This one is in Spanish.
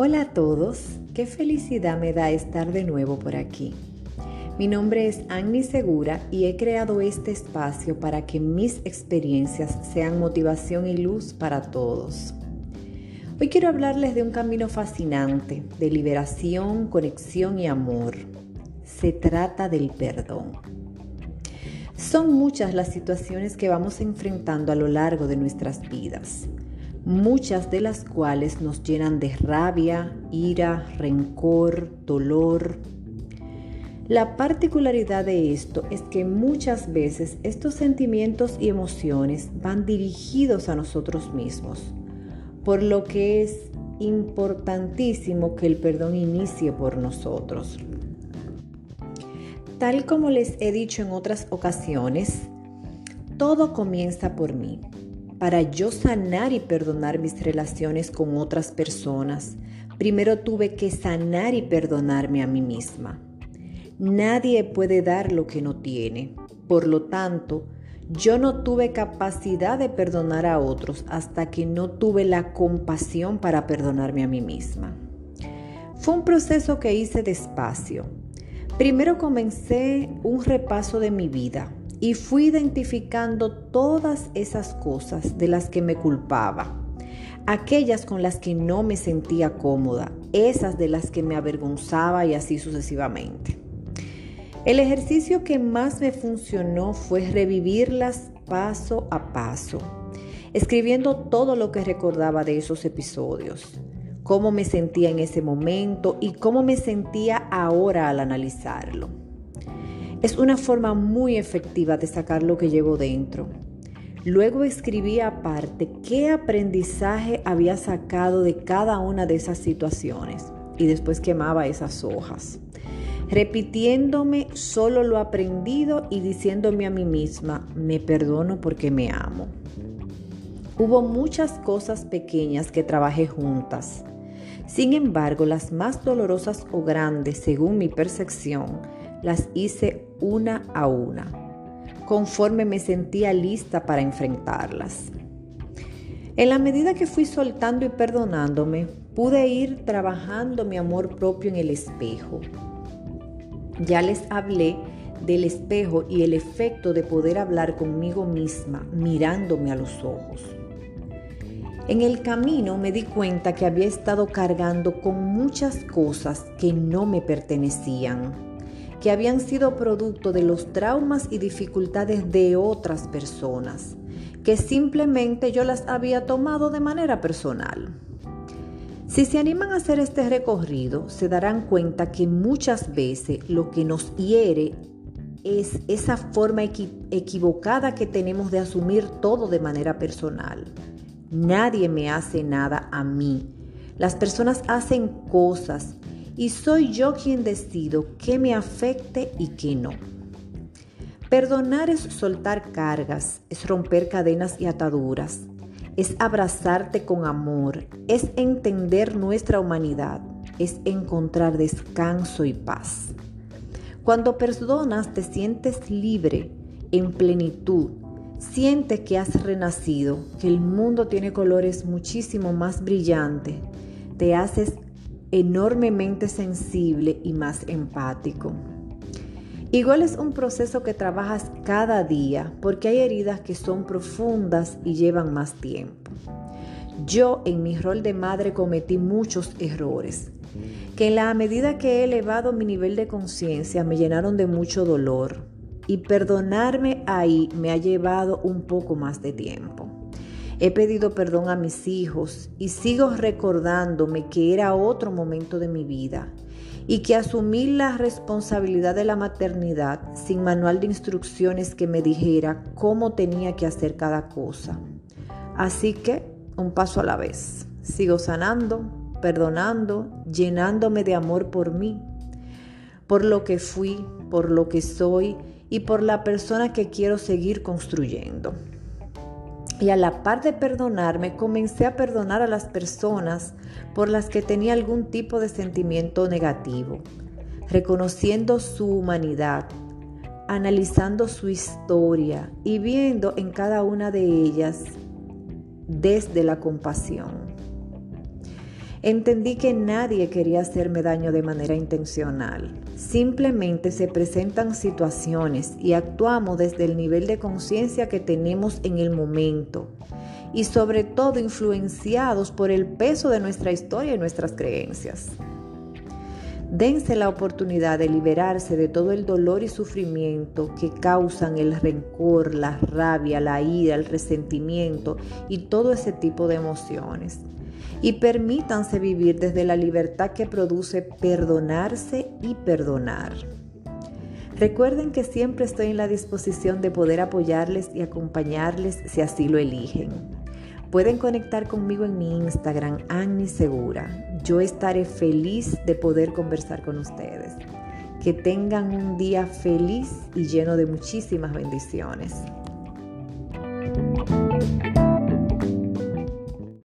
Hola a todos, qué felicidad me da estar de nuevo por aquí. Mi nombre es Annie Segura y he creado este espacio para que mis experiencias sean motivación y luz para todos. Hoy quiero hablarles de un camino fascinante de liberación, conexión y amor. Se trata del perdón. Son muchas las situaciones que vamos enfrentando a lo largo de nuestras vidas muchas de las cuales nos llenan de rabia, ira, rencor, dolor. La particularidad de esto es que muchas veces estos sentimientos y emociones van dirigidos a nosotros mismos, por lo que es importantísimo que el perdón inicie por nosotros. Tal como les he dicho en otras ocasiones, todo comienza por mí para yo sanar y perdonar mis relaciones con otras personas, primero tuve que sanar y perdonarme a mí misma. Nadie puede dar lo que no tiene. Por lo tanto, yo no tuve capacidad de perdonar a otros hasta que no tuve la compasión para perdonarme a mí misma. Fue un proceso que hice despacio. Primero comencé un repaso de mi vida, y fui identificando todas esas cosas de las que me culpaba, aquellas con las que no me sentía cómoda, esas de las que me avergonzaba y así sucesivamente. El ejercicio que más me funcionó fue revivirlas paso a paso, escribiendo todo lo que recordaba de esos episodios, cómo me sentía en ese momento y cómo me sentía ahora al analizarlo. Es una forma muy efectiva de sacar lo que llevo dentro. Luego escribí aparte qué aprendizaje había sacado de cada una de esas situaciones y después quemaba esas hojas, repitiéndome solo lo aprendido y diciéndome a mí misma, me perdono porque me amo. Hubo muchas cosas pequeñas que trabajé juntas. Sin embargo, las más dolorosas o grandes, según mi percepción, las hice una a una, conforme me sentía lista para enfrentarlas. En la medida que fui soltando y perdonándome, pude ir trabajando mi amor propio en el espejo. Ya les hablé del espejo y el efecto de poder hablar conmigo misma mirándome a los ojos. En el camino me di cuenta que había estado cargando con muchas cosas que no me pertenecían que habían sido producto de los traumas y dificultades de otras personas, que simplemente yo las había tomado de manera personal. Si se animan a hacer este recorrido, se darán cuenta que muchas veces lo que nos hiere es esa forma equivocada que tenemos de asumir todo de manera personal. Nadie me hace nada a mí. Las personas hacen cosas y soy yo quien decido qué me afecte y qué no. Perdonar es soltar cargas, es romper cadenas y ataduras, es abrazarte con amor, es entender nuestra humanidad, es encontrar descanso y paz. Cuando perdonas te sientes libre, en plenitud, sientes que has renacido, que el mundo tiene colores muchísimo más brillantes, te haces enormemente sensible y más empático. Igual es un proceso que trabajas cada día porque hay heridas que son profundas y llevan más tiempo. Yo en mi rol de madre cometí muchos errores que en la medida que he elevado mi nivel de conciencia me llenaron de mucho dolor y perdonarme ahí me ha llevado un poco más de tiempo. He pedido perdón a mis hijos y sigo recordándome que era otro momento de mi vida y que asumí la responsabilidad de la maternidad sin manual de instrucciones que me dijera cómo tenía que hacer cada cosa. Así que un paso a la vez. Sigo sanando, perdonando, llenándome de amor por mí, por lo que fui, por lo que soy y por la persona que quiero seguir construyendo. Y a la par de perdonarme, comencé a perdonar a las personas por las que tenía algún tipo de sentimiento negativo, reconociendo su humanidad, analizando su historia y viendo en cada una de ellas desde la compasión. Entendí que nadie quería hacerme daño de manera intencional. Simplemente se presentan situaciones y actuamos desde el nivel de conciencia que tenemos en el momento y sobre todo influenciados por el peso de nuestra historia y nuestras creencias. Dense la oportunidad de liberarse de todo el dolor y sufrimiento que causan el rencor, la rabia, la ira, el resentimiento y todo ese tipo de emociones y permítanse vivir desde la libertad que produce perdonarse y perdonar. Recuerden que siempre estoy en la disposición de poder apoyarles y acompañarles si así lo eligen. Pueden conectar conmigo en mi Instagram, Annie Segura. Yo estaré feliz de poder conversar con ustedes. Que tengan un día feliz y lleno de muchísimas bendiciones.